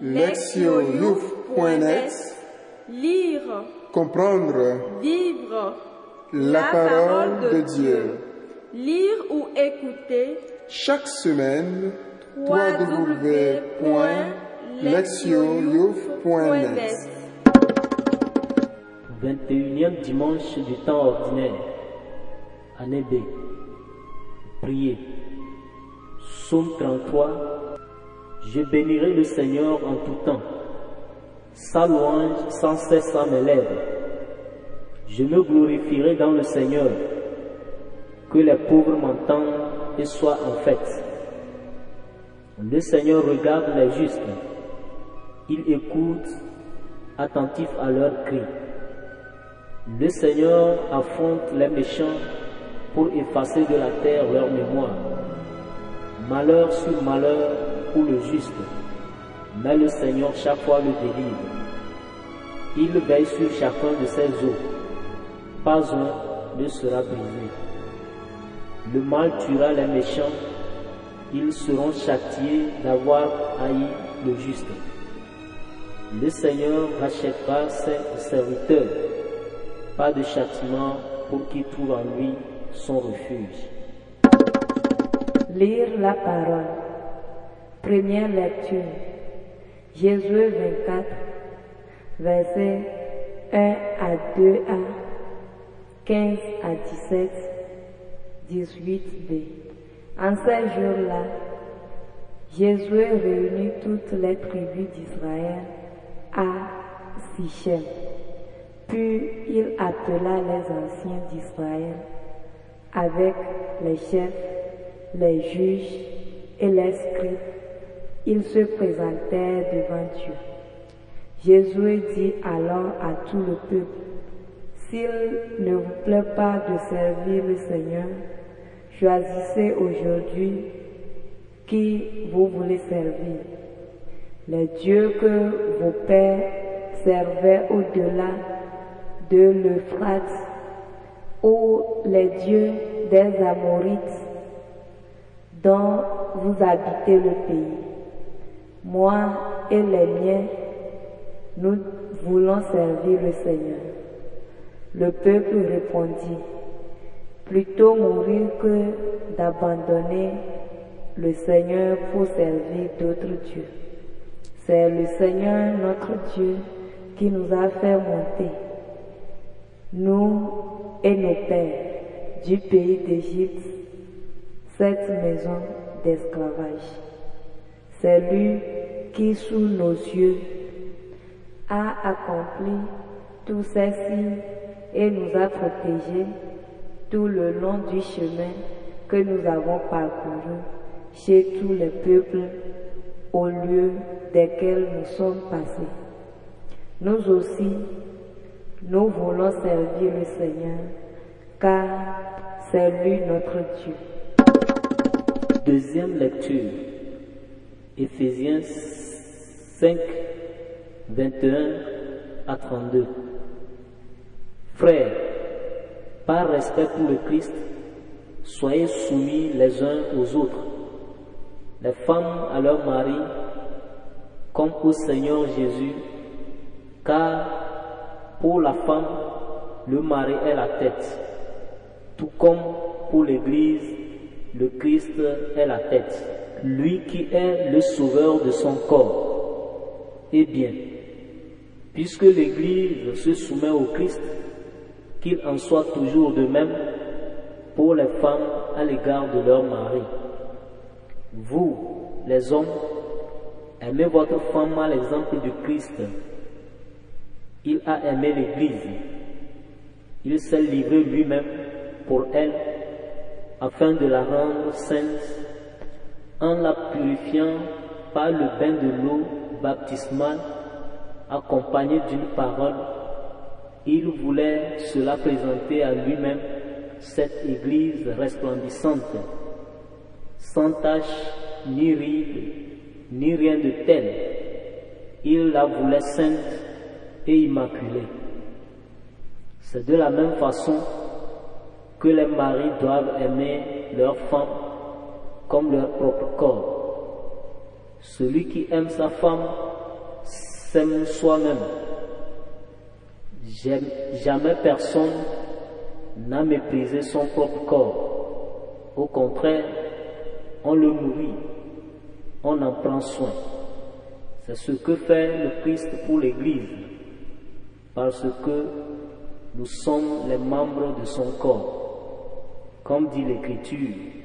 lectioyouf.net Lire, Comprendre vivre la parole de Dieu. Lire ou écouter Chaque semaine, www.lectioyouf.net 21e dimanche du temps ordinaire. Année B. Priez. Psaume 33. Je bénirai le Seigneur en tout temps. Sa louange sans cesse à mes lèvres. Je me glorifierai dans le Seigneur. Que les pauvres m'entendent et soient en fête. Le Seigneur regarde les justes. Il écoute attentif à leurs cris. Le Seigneur affronte les méchants pour effacer de la terre leur mémoire. Malheur sur malheur le juste, mais le Seigneur chaque fois le délivre. Il veille sur chacun de ses os. Pas un ne sera brisé. Le mal tuera les méchants. Ils seront châtiés d'avoir haï le juste. Le Seigneur rachètera ses serviteurs pas de châtiment pour qui trouve en lui son refuge. Lire la parole. Première lecture. Jésus 24, versets 1 à 2a, 15 à 17, 18b. En ces jours-là, Jésus réunit toutes les tribus d'Israël à Sichem. Puis il appela les anciens d'Israël avec les chefs, les juges et les scribes. Ils se présentèrent devant Dieu. Jésus dit alors à tout le peuple, S'il ne vous plaît pas de servir le Seigneur, choisissez aujourd'hui qui vous voulez servir. Les dieux que vos pères servaient au-delà de l'Euphrate, ou les dieux des Amorites dont vous habitez le pays. Moi et les miens, nous voulons servir le Seigneur. Le peuple répondit, plutôt mourir que d'abandonner le Seigneur pour servir d'autres dieux. C'est le Seigneur notre Dieu qui nous a fait monter nous et nos pères du pays d'Égypte, cette maison d'esclavage. C'est lui qui, sous nos yeux, a accompli ces signes et nous a protégés tout le long du chemin que nous avons parcouru chez tous les peuples au lieu desquels nous sommes passés. Nous aussi, nous voulons servir le Seigneur, car c'est lui notre Dieu. Deuxième lecture. Éphésiens 5, 21 à 32. Frères, par respect pour le Christ, soyez soumis les uns aux autres. Les femmes à leur mari, comme au Seigneur Jésus, car pour la femme, le mari est la tête, tout comme pour l'Église, le Christ est la tête, lui qui est le sauveur de son corps. Eh bien, puisque l'Église se soumet au Christ, qu'il en soit toujours de même pour les femmes à l'égard de leur mari. Vous, les hommes, aimez votre femme à l'exemple du Christ. Il a aimé l'Église. Il s'est livré lui-même pour elle afin de la rendre sainte en la purifiant par le bain de l'eau baptismale accompagné d'une parole. Il voulait cela présenter à lui-même cette Église resplendissante, sans tache, ni ride, ni rien de tel. Il la voulait sainte et immaculée. C'est de la même façon que les maris doivent aimer leurs femmes comme leur propre corps. Celui qui aime sa femme s'aime soi-même. Jamais personne n'a méprisé son propre corps. Au contraire, on le nourrit, on en prend soin. C'est ce que fait le Christ pour l'Église, parce que nous sommes les membres de son corps, comme dit l'Écriture.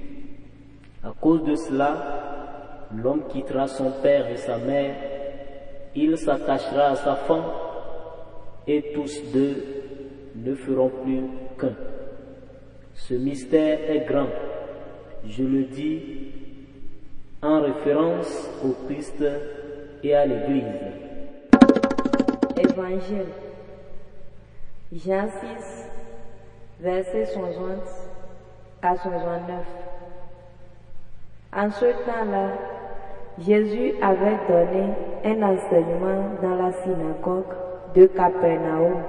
À cause de cela, l'homme quittera son père et sa mère, il s'attachera à sa femme, et tous deux ne feront plus qu'un. Ce mystère est grand. Je le dis en référence au Christ et à l'Église. Évangile. Jean 6, verset 60 à 69. En ce temps-là, Jésus avait donné un enseignement dans la synagogue de Capernaum.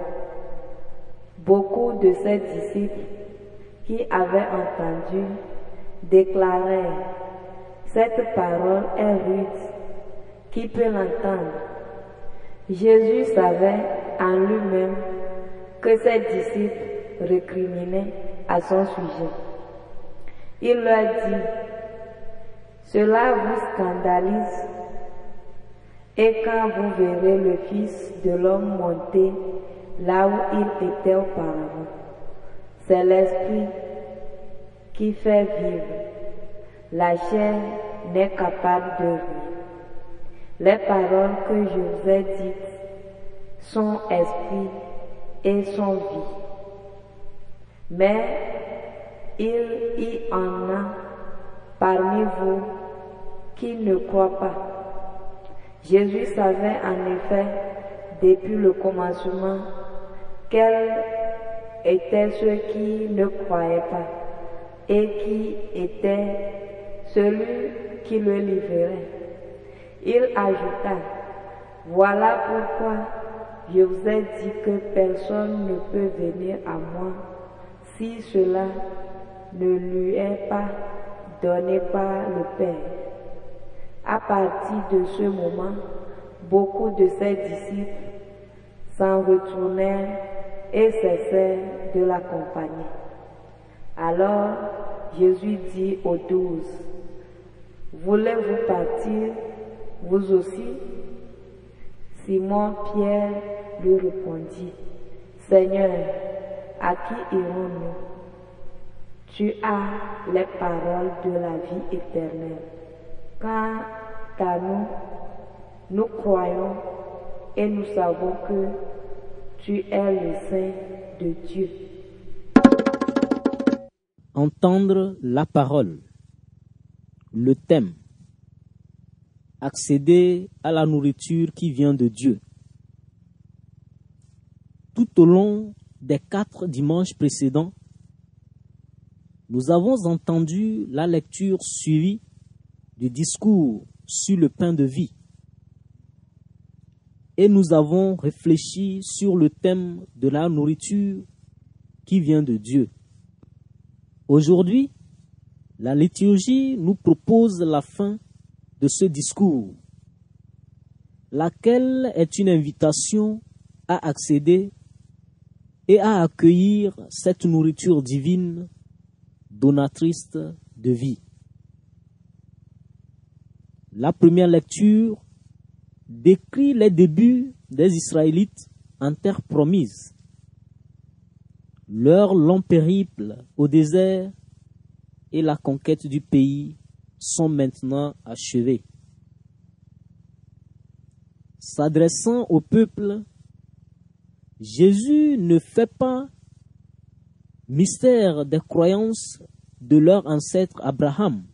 Beaucoup de ses disciples qui avaient entendu déclaraient, cette parole est rude, qui peut l'entendre Jésus savait en lui-même que ses disciples récriminaient à son sujet. Il leur dit, cela vous scandalise et quand vous verrez le Fils de l'homme monter là où il était auparavant, c'est l'Esprit qui fait vivre. La chair n'est capable de rien. Les paroles que je vous ai dites sont esprit et sont vie. Mais il y en a parmi vous qui ne croient pas. Jésus savait en effet depuis le commencement quels étaient ceux qui ne croyaient pas et qui était celui qui le livrait. Il ajouta, voilà pourquoi je vous ai dit que personne ne peut venir à moi si cela ne lui est pas donné par le Père. À partir de ce moment, beaucoup de ses disciples s'en retournèrent et cessèrent de l'accompagner. Alors Jésus dit aux douze, Voulez-vous partir, vous aussi Simon Pierre lui répondit, Seigneur, à qui irons-nous Tu as les paroles de la vie éternelle. Quant à nous, nous croyons et nous savons que tu es le Saint de Dieu. Entendre la parole. Le thème. Accéder à la nourriture qui vient de Dieu. Tout au long des quatre dimanches précédents, nous avons entendu la lecture suivie du discours sur le pain de vie. Et nous avons réfléchi sur le thème de la nourriture qui vient de Dieu. Aujourd'hui, la liturgie nous propose la fin de ce discours, laquelle est une invitation à accéder et à accueillir cette nourriture divine donatrice de vie. La première lecture décrit les débuts des Israélites en terre promise, leur long périple au désert et la conquête du pays sont maintenant achevés. S'adressant au peuple, Jésus ne fait pas mystère des croyances de leur ancêtre Abraham,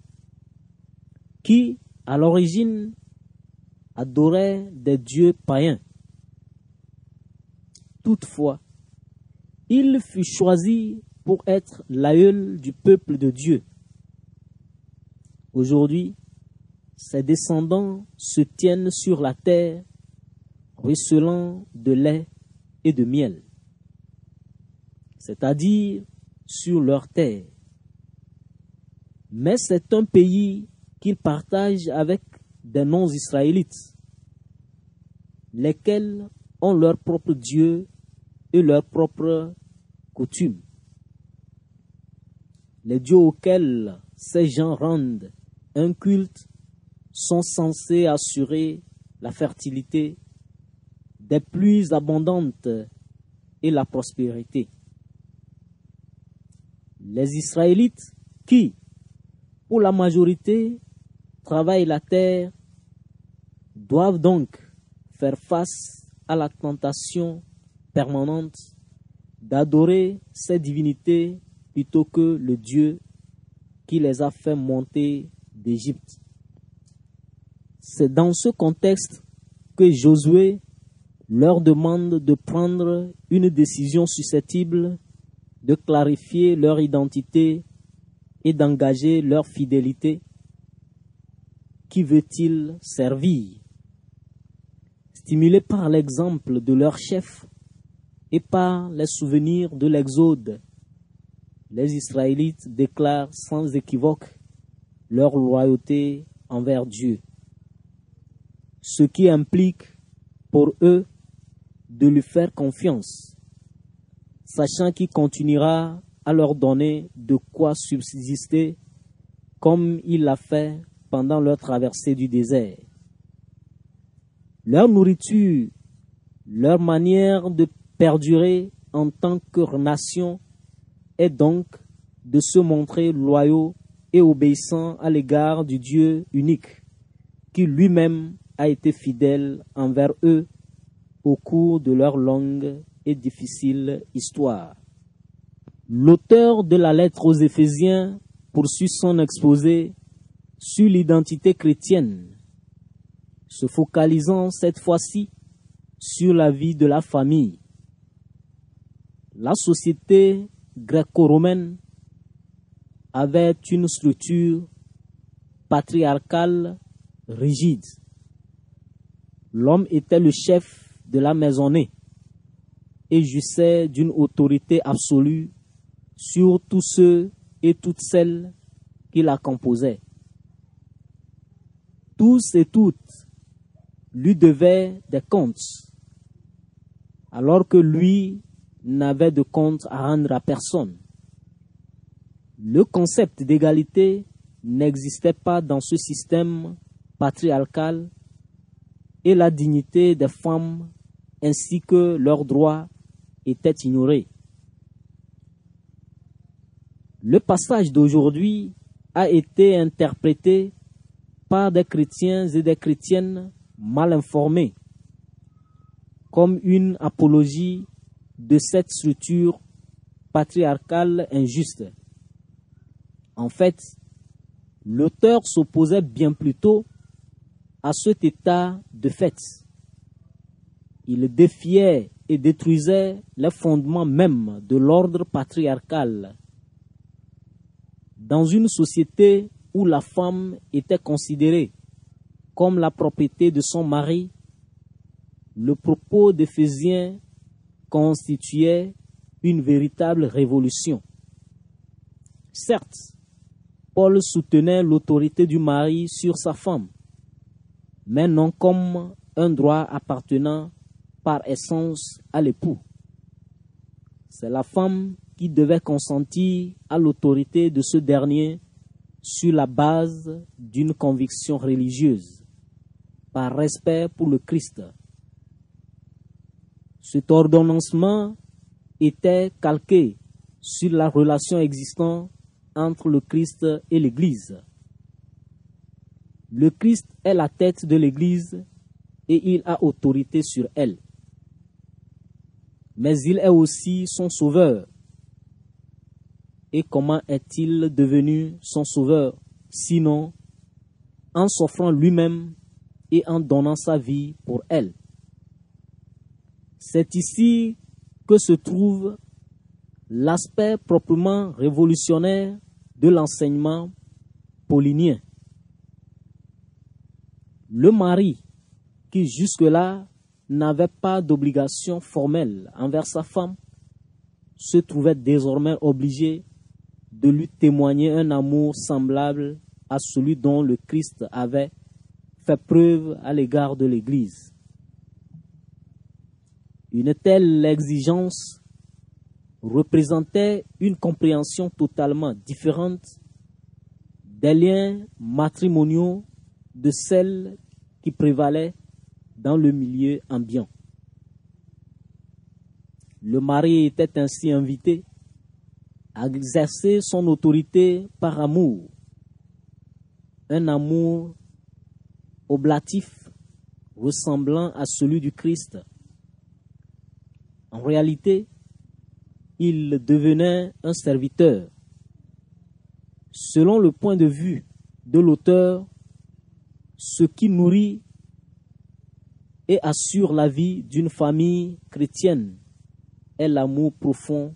qui, à l'origine, adorait des dieux païens. Toutefois, il fut choisi pour être l'aïeul du peuple de Dieu. Aujourd'hui, ses descendants se tiennent sur la terre, ruisselant de lait et de miel, c'est-à-dire sur leur terre. Mais c'est un pays qu'ils partagent avec des non-israélites. lesquels ont leur propre Dieu et leurs propres coutumes. Les dieux auxquels ces gens rendent un culte sont censés assurer la fertilité, des pluies abondantes et la prospérité. Les Israélites qui, pour la majorité, travaillent la terre, doivent donc faire face à la tentation permanente d'adorer ces divinités plutôt que le Dieu qui les a fait monter d'Égypte. C'est dans ce contexte que Josué leur demande de prendre une décision susceptible de clarifier leur identité et d'engager leur fidélité. Qui veut-il servir? Stimulés par l'exemple de leur chef et par les souvenirs de l'Exode, les Israélites déclarent sans équivoque leur loyauté envers Dieu, ce qui implique pour eux de lui faire confiance, sachant qu'il continuera à leur donner de quoi subsister comme il l'a fait pendant leur traversée du désert. Leur nourriture, leur manière de perdurer en tant que nation est donc de se montrer loyaux et obéissants à l'égard du Dieu unique, qui lui-même a été fidèle envers eux au cours de leur longue et difficile histoire. L'auteur de la lettre aux Éphésiens poursuit son exposé sur l'identité chrétienne, se focalisant cette fois-ci sur la vie de la famille. La société gréco-romaine avait une structure patriarcale rigide. L'homme était le chef de la maisonnée et jouissait d'une autorité absolue sur tous ceux et toutes celles qui la composaient. Tous et toutes lui devaient des comptes, alors que lui n'avait de compte à rendre à personne. Le concept d'égalité n'existait pas dans ce système patriarcal et la dignité des femmes ainsi que leurs droits étaient ignorés. Le passage d'aujourd'hui a été interprété par des chrétiens et des chrétiennes mal informés comme une apologie de cette structure patriarcale injuste. En fait, l'auteur s'opposait bien plutôt à cet état de fait. Il défiait et détruisait les fondements même de l'ordre patriarcal. Dans une société où la femme était considérée comme la propriété de son mari, le propos d'Éphésiens constituait une véritable révolution. Certes, Paul soutenait l'autorité du mari sur sa femme, mais non comme un droit appartenant par essence à l'époux. C'est la femme qui devait consentir à l'autorité de ce dernier sur la base d'une conviction religieuse, par respect pour le Christ. Cet ordonnancement était calqué sur la relation existante entre le Christ et l'Église. Le Christ est la tête de l'Église et il a autorité sur elle. Mais il est aussi son sauveur. Et comment est-il devenu son sauveur Sinon, en s'offrant lui-même et en donnant sa vie pour elle? C'est ici que se trouve l'aspect proprement révolutionnaire de l'enseignement paulinien. Le mari, qui jusque-là n'avait pas d'obligation formelle envers sa femme, se trouvait désormais obligé de lui témoigner un amour semblable à celui dont le Christ avait fait preuve à l'égard de l'Église. Une telle exigence représentait une compréhension totalement différente des liens matrimoniaux de celle qui prévalait dans le milieu ambiant. Le mari était ainsi invité exercer son autorité par amour, un amour oblatif ressemblant à celui du Christ. En réalité, il devenait un serviteur. Selon le point de vue de l'auteur, ce qui nourrit et assure la vie d'une famille chrétienne est l'amour profond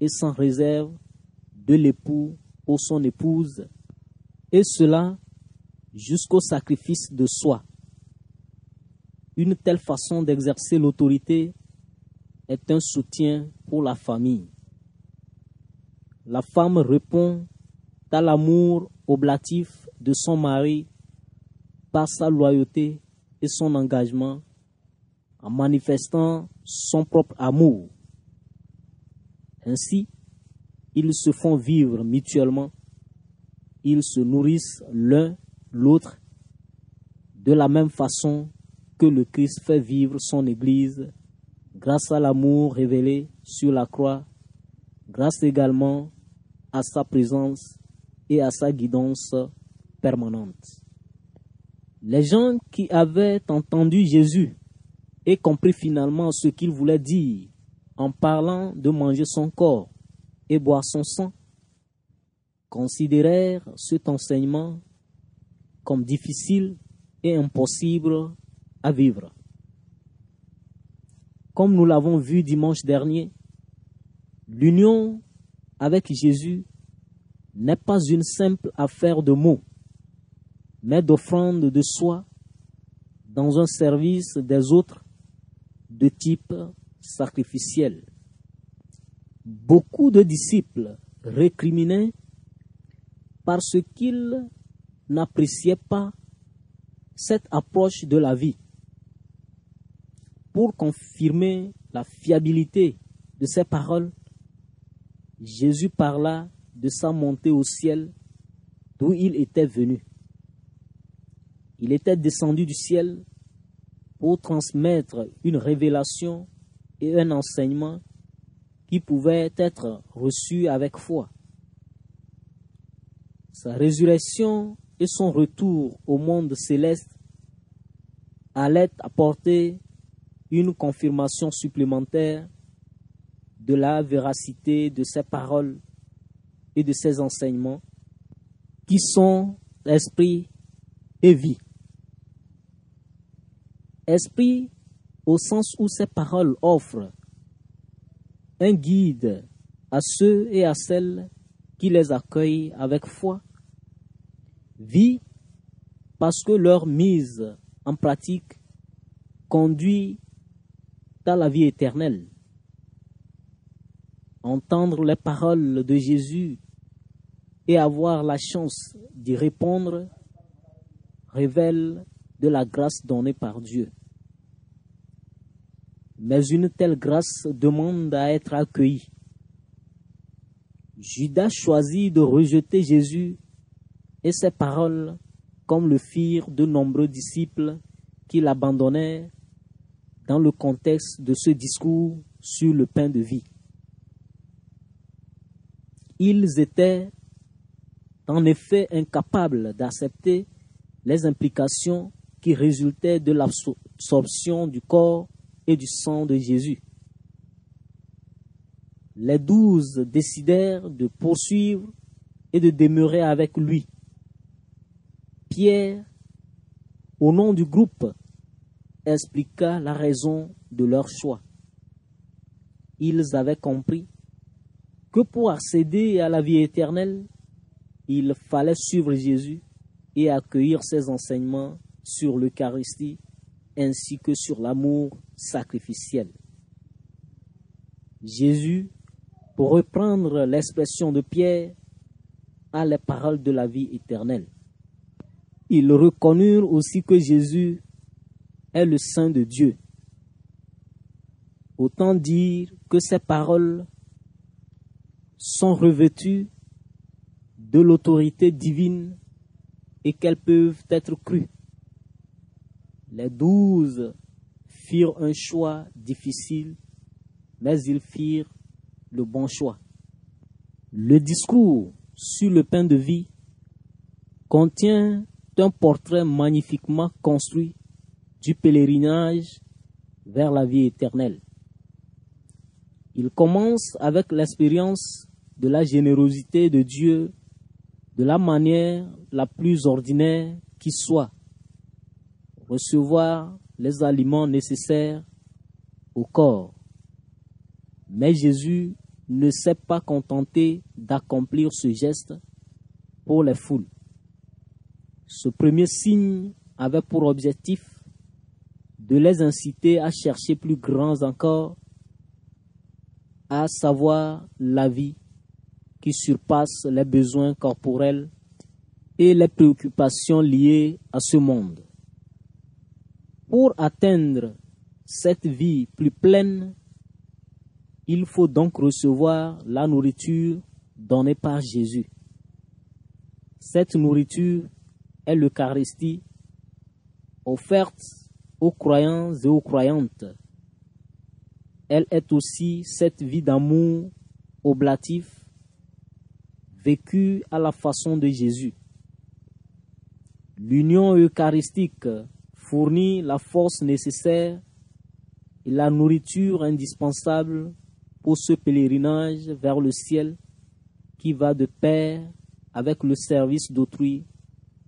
et sans réserve de l'époux pour son épouse, et cela jusqu'au sacrifice de soi. Une telle façon d'exercer l'autorité est un soutien pour la famille. La femme répond à l'amour oblatif de son mari par sa loyauté et son engagement en manifestant son propre amour. Ainsi, ils se font vivre mutuellement, ils se nourrissent l'un l'autre de la même façon que le Christ fait vivre son Église grâce à l'amour révélé sur la croix, grâce également à sa présence et à sa guidance permanente. Les gens qui avaient entendu Jésus et compris finalement ce qu'il voulait dire en parlant de manger son corps et boire son sang, considérèrent cet enseignement comme difficile et impossible à vivre. Comme nous l'avons vu dimanche dernier, l'union avec Jésus n'est pas une simple affaire de mots, mais d'offrande de soi dans un service des autres de type sacrificiel. Beaucoup de disciples récriminaient parce qu'ils n'appréciaient pas cette approche de la vie. Pour confirmer la fiabilité de ces paroles, Jésus parla de sa montée au ciel d'où il était venu. Il était descendu du ciel pour transmettre une révélation et un enseignement qui pouvaient être reçus avec foi. Sa résurrection et son retour au monde céleste allaient apporter une confirmation supplémentaire de la véracité de ses paroles et de ses enseignements qui sont esprit et vie. Esprit au sens où ces paroles offrent un guide à ceux et à celles qui les accueillent avec foi. Vie parce que leur mise en pratique conduit à la vie éternelle. Entendre les paroles de Jésus et avoir la chance d'y répondre révèle de la grâce donnée par Dieu. Mais une telle grâce demande à être accueillie. Judas choisit de rejeter Jésus et ses paroles comme le firent de nombreux disciples qui l'abandonnèrent dans le contexte de ce discours sur le pain de vie. Ils étaient en effet incapables d'accepter les implications qui résultaient de l'absorption du corps et du sang de Jésus. Les douze décidèrent de poursuivre et de demeurer avec lui. Pierre, au nom du groupe, expliqua la raison de leur choix. Ils avaient compris que pour accéder à la vie éternelle, il fallait suivre Jésus et accueillir ses enseignements sur l'Eucharistie ainsi que sur l'amour sacrificiel. Jésus, pour reprendre l'expression de Pierre, a les paroles de la vie éternelle. Ils reconnurent aussi que Jésus est le Saint de Dieu. Autant dire que ces paroles sont revêtues de l'autorité divine et qu'elles peuvent être crues. Les douze firent un choix difficile, mais ils firent le bon choix. Le discours sur le pain de vie contient un portrait magnifiquement construit du pèlerinage vers la vie éternelle. Il commence avec l'expérience de la générosité de Dieu de la manière la plus ordinaire qui soit. Recevoir les aliments nécessaires au corps. Mais Jésus ne s'est pas contenté d'accomplir ce geste pour les foules. Ce premier signe avait pour objectif de les inciter à chercher plus grands encore, à savoir la vie qui surpasse les besoins corporels et les préoccupations liées à ce monde. Pour atteindre cette vie plus pleine, il faut donc recevoir la nourriture donnée par Jésus. Cette nourriture est l'Eucharistie offerte aux croyants et aux croyantes. Elle est aussi cette vie d'amour oblatif vécue à la façon de Jésus. L'union eucharistique fournit la force nécessaire et la nourriture indispensable pour ce pèlerinage vers le ciel qui va de pair avec le service d'autrui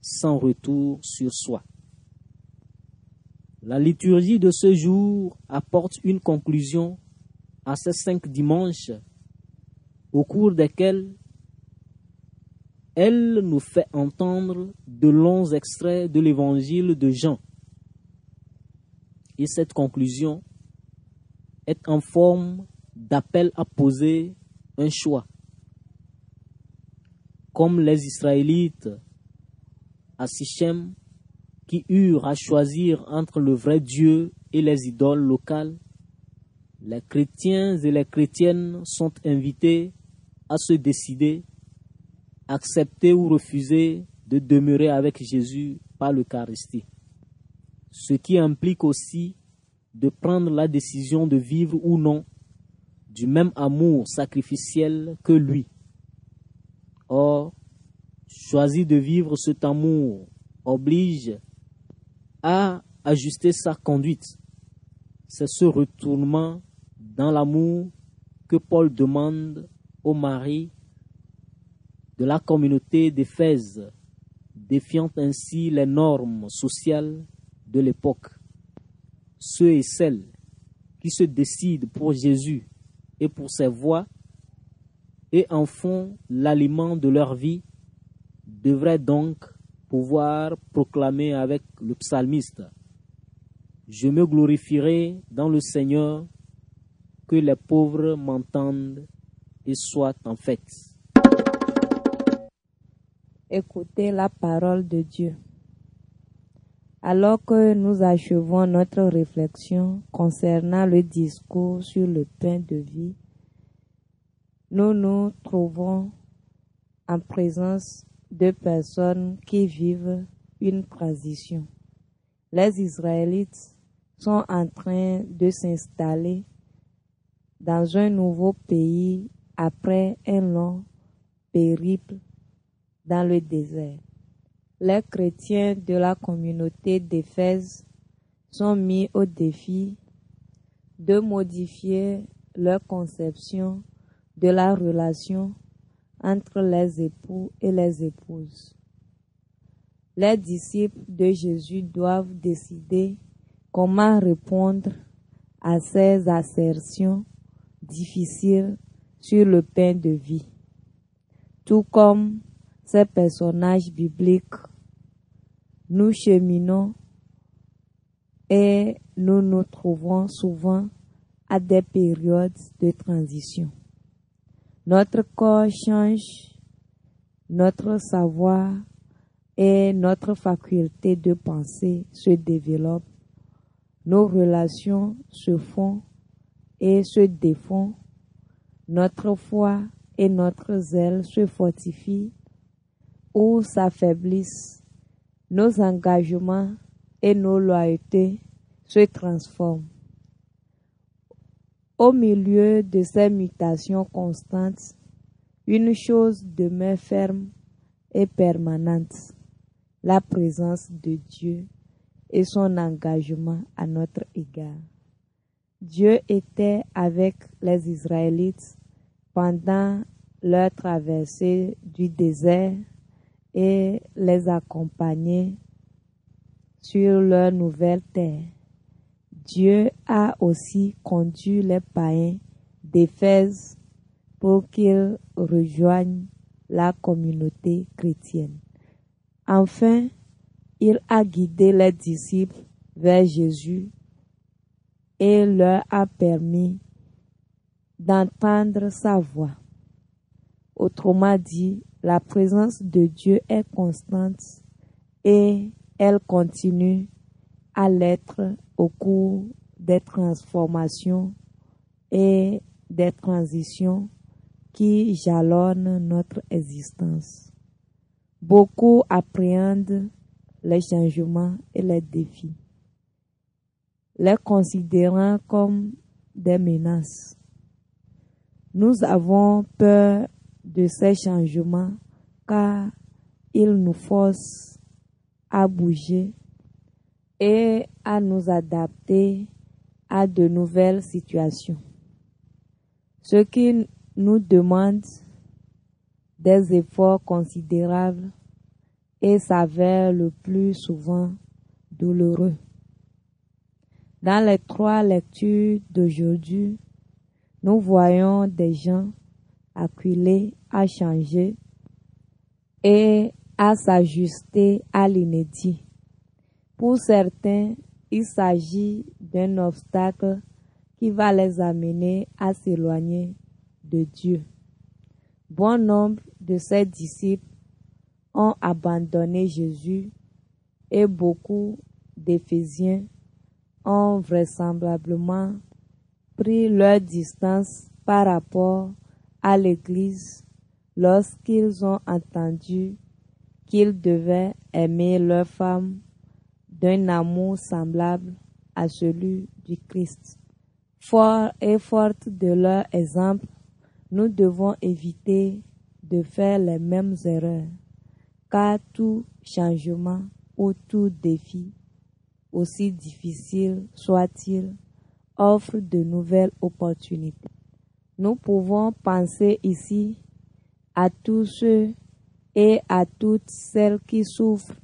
sans retour sur soi. La liturgie de ce jour apporte une conclusion à ces cinq dimanches au cours desquels elle nous fait entendre de longs extraits de l'évangile de Jean. Et cette conclusion est en forme d'appel à poser un choix. Comme les Israélites à Sichem qui eurent à choisir entre le vrai Dieu et les idoles locales, les chrétiens et les chrétiennes sont invités à se décider, accepter ou refuser de demeurer avec Jésus par l'Eucharistie. Ce qui implique aussi de prendre la décision de vivre ou non du même amour sacrificiel que lui. Or, choisir de vivre cet amour oblige à ajuster sa conduite. C'est ce retournement dans l'amour que Paul demande au mari de la communauté d'Éphèse, défiant ainsi les normes sociales de l'époque. Ceux et celles qui se décident pour Jésus et pour ses voies et en font l'aliment de leur vie devraient donc pouvoir proclamer avec le psalmiste Je me glorifierai dans le Seigneur, que les pauvres m'entendent et soient en fête. Écoutez la parole de Dieu. Alors que nous achevons notre réflexion concernant le discours sur le pain de vie, nous nous trouvons en présence de personnes qui vivent une transition. Les Israélites sont en train de s'installer dans un nouveau pays après un long périple dans le désert. Les chrétiens de la communauté d'Éphèse sont mis au défi de modifier leur conception de la relation entre les époux et les épouses. Les disciples de Jésus doivent décider comment répondre à ces assertions difficiles sur le pain de vie. Tout comme ces personnages bibliques, nous cheminons et nous nous trouvons souvent à des périodes de transition. Notre corps change, notre savoir et notre faculté de penser se développent, nos relations se font et se défend, notre foi et notre zèle se fortifient ou s'affaiblissent, nos engagements et nos loyautés se transforment. Au milieu de ces mutations constantes, une chose demeure ferme et permanente, la présence de Dieu et son engagement à notre égard. Dieu était avec les Israélites pendant leur traversée du désert et les accompagnait sur leur nouvelle terre. Dieu a aussi conduit les païens d'Éphèse pour qu'ils rejoignent la communauté chrétienne. Enfin, il a guidé les disciples vers Jésus et leur a permis d'entendre sa voix. Autrement dit, la présence de Dieu est constante et elle continue à l'être au cours des transformations et des transitions qui jalonnent notre existence. Beaucoup appréhendent les changements et les défis, les considérant comme des menaces. Nous avons peur de ces changements car ils nous forcent à bouger et à nous adapter à de nouvelles situations. Ce qui nous demande des efforts considérables et s'avère le plus souvent douloureux. Dans les trois lectures d'aujourd'hui, nous voyons des gens acculés à changer et à s'ajuster à l'inédit. Pour certains, il s'agit d'un obstacle qui va les amener à s'éloigner de Dieu. Bon nombre de ses disciples ont abandonné Jésus et beaucoup d'Éphésiens ont vraisemblablement pris leur distance par rapport à l'Église lorsqu'ils ont entendu qu'ils devaient aimer leur femme d'un amour semblable à celui du Christ. Fort et forte de leur exemple, nous devons éviter de faire les mêmes erreurs, car tout changement ou tout défi, aussi difficile soit-il, offre de nouvelles opportunités. Nous pouvons penser ici à tous ceux et à toutes celles qui souffrent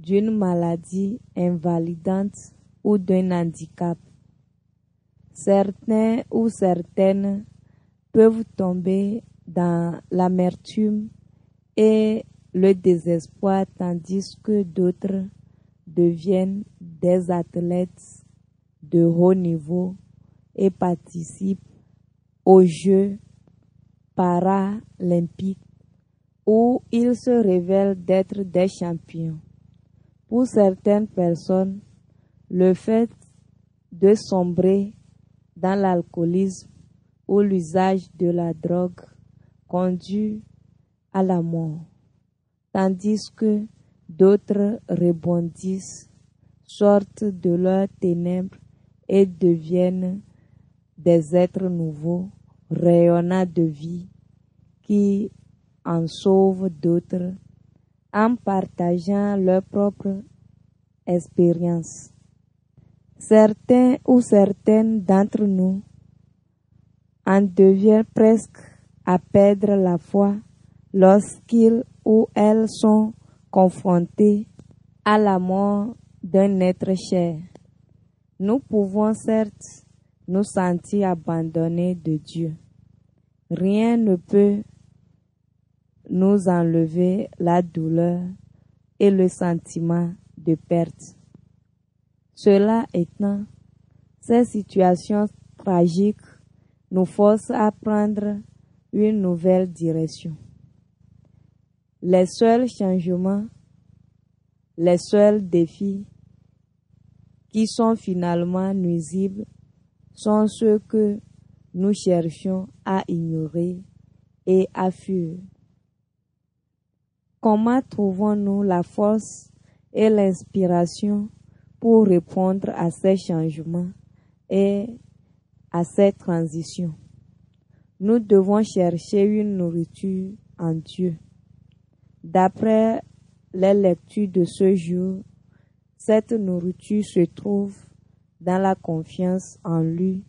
d'une maladie invalidante ou d'un handicap. Certains ou certaines peuvent tomber dans l'amertume et le désespoir tandis que d'autres deviennent des athlètes de haut niveau et participent aux Jeux paralympiques où ils se révèlent d'être des champions. Pour certaines personnes, le fait de sombrer dans l'alcoolisme ou l'usage de la drogue conduit à la mort, tandis que d'autres rebondissent, sortent de leurs ténèbres et deviennent des êtres nouveaux, rayonnants de vie, qui en sauvent d'autres en partageant leur propre expérience. Certains ou certaines d'entre nous en deviennent presque à perdre la foi lorsqu'ils ou elles sont confrontés à la mort d'un être cher. Nous pouvons certes nous sentir abandonnés de Dieu. Rien ne peut nous enlever la douleur et le sentiment de perte. Cela étant, ces situations tragiques nous forcent à prendre une nouvelle direction. Les seuls changements, les seuls défis qui sont finalement nuisibles sont ceux que nous cherchons à ignorer et à fuir. Comment trouvons-nous la force et l'inspiration pour répondre à ces changements et à ces transitions? Nous devons chercher une nourriture en Dieu. D'après les lectures de ce jour, cette nourriture se trouve dans la confiance en lui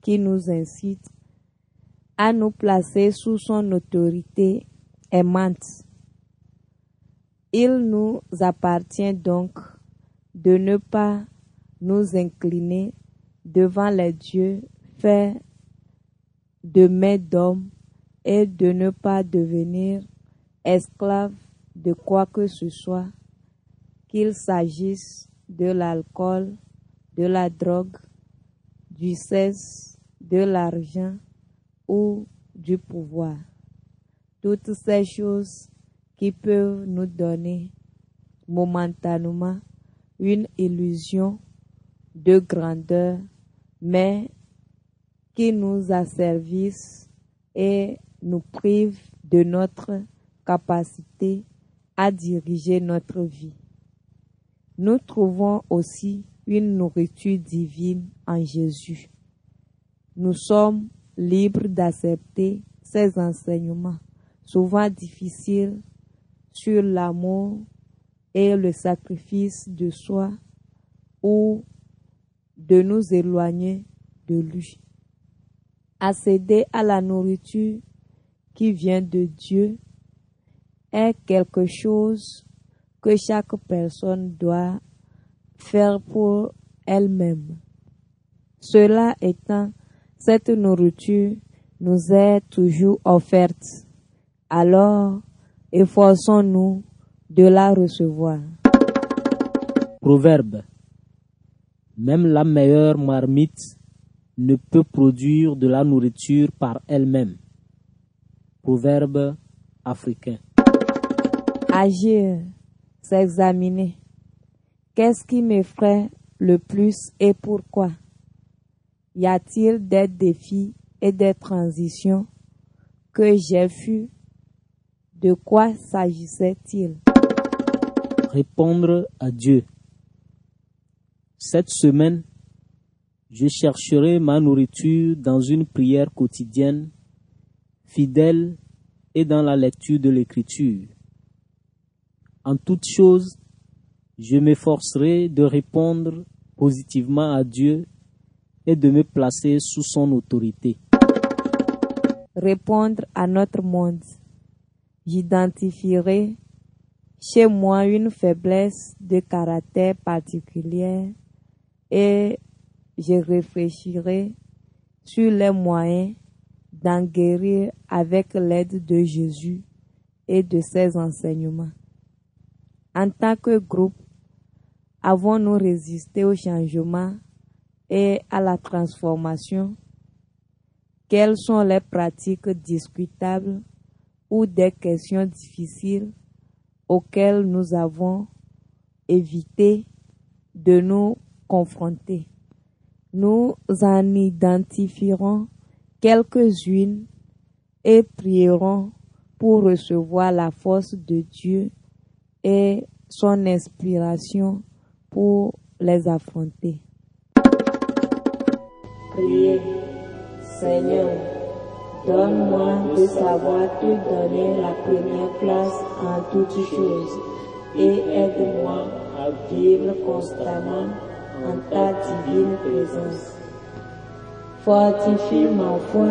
qui nous incite à nous placer sous son autorité aimante. Il nous appartient donc de ne pas nous incliner devant les dieux faits de mains d'hommes et de ne pas devenir esclaves de quoi que ce soit, qu'il s'agisse de l'alcool, de la drogue, du sexe, de l'argent ou du pouvoir. Toutes ces choses qui peuvent nous donner momentanément une illusion de grandeur, mais qui nous asservissent et nous privent de notre capacité à diriger notre vie. Nous trouvons aussi une nourriture divine en Jésus. Nous sommes libres d'accepter ses enseignements, souvent difficiles, sur l'amour et le sacrifice de soi ou de nous éloigner de lui. Accéder à la nourriture qui vient de Dieu est quelque chose que chaque personne doit faire pour elle-même. Cela étant, cette nourriture nous est toujours offerte. Alors, efforçons-nous de la recevoir. Proverbe. Même la meilleure marmite ne peut produire de la nourriture par elle-même. Proverbe africain. Agir, s'examiner. Qu'est-ce qui m'effraie le plus et pourquoi? Y a-t-il des défis et des transitions que j'ai fus De quoi s'agissait-il? Répondre à Dieu. Cette semaine, je chercherai ma nourriture dans une prière quotidienne, fidèle et dans la lecture de l'Écriture. En toute chose, je m'efforcerai de répondre positivement à Dieu et de me placer sous son autorité. Répondre à notre monde. J'identifierai chez moi une faiblesse de caractère particulière et je réfléchirai sur les moyens d'en guérir avec l'aide de Jésus et de ses enseignements. En tant que groupe, avons-nous résisté au changement et à la transformation. Quelles sont les pratiques discutables ou des questions difficiles auxquelles nous avons évité de nous confronter? Nous en identifierons quelques-unes et prierons pour recevoir la force de Dieu et son inspiration pour les affronter. Priez, Seigneur, donne-moi de savoir te donner la première place en toutes choses et aide-moi à vivre constamment en ta divine présence. Fortifie ma foi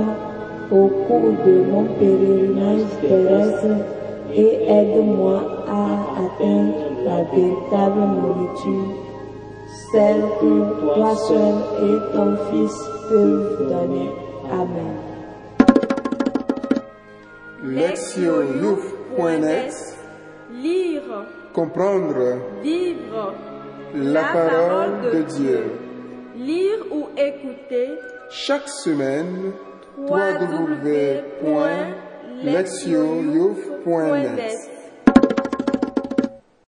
au cours de mon pèlerinage terrestre et aide-moi à atteindre la véritable nourriture, celle que toi seul et ton Fils peuvent donner. Amen. Lectionyouf.net Lire, Comprendre. Vivre. La parole de Dieu. Lire ou écouter. Chaque semaine, www.lectionyouf.net